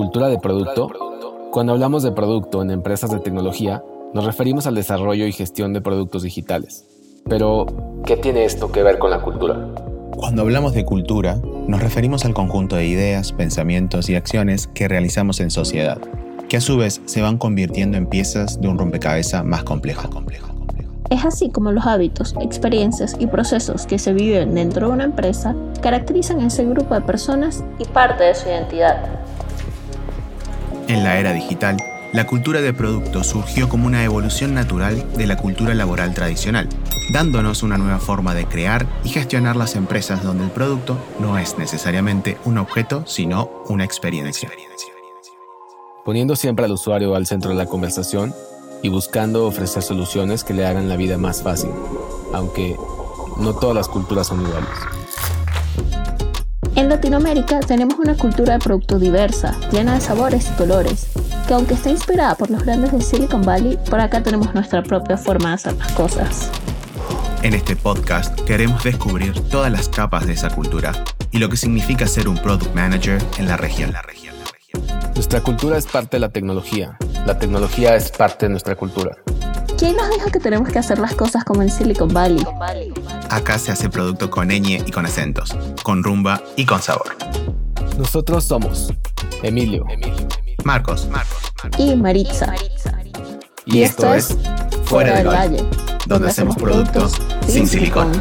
cultura de producto, cuando hablamos de producto en empresas de tecnología, nos referimos al desarrollo y gestión de productos digitales. Pero, ¿qué tiene esto que ver con la cultura? Cuando hablamos de cultura, nos referimos al conjunto de ideas, pensamientos y acciones que realizamos en sociedad, que a su vez se van convirtiendo en piezas de un rompecabezas más complejo. Es así como los hábitos, experiencias y procesos que se viven dentro de una empresa caracterizan a ese grupo de personas y parte de su identidad. En la era digital, la cultura de producto surgió como una evolución natural de la cultura laboral tradicional, dándonos una nueva forma de crear y gestionar las empresas donde el producto no es necesariamente un objeto, sino una experiencia. Poniendo siempre al usuario al centro de la conversación, y buscando ofrecer soluciones que le hagan la vida más fácil, aunque no todas las culturas son iguales. En Latinoamérica tenemos una cultura de producto diversa, llena de sabores y colores, que aunque está inspirada por los grandes de Silicon Valley, por acá tenemos nuestra propia forma de hacer las cosas. En este podcast queremos descubrir todas las capas de esa cultura y lo que significa ser un product manager en la región. La región. Nuestra cultura es parte de la tecnología. La tecnología es parte de nuestra cultura. ¿Quién nos dijo que tenemos que hacer las cosas como en Silicon Valley? Acá se hace producto con ñ y con acentos, con rumba y con sabor. Nosotros somos Emilio, Marcos, y Maritza. Y, esto, es Fuera del Valle, donde hacemos productos sin silicón.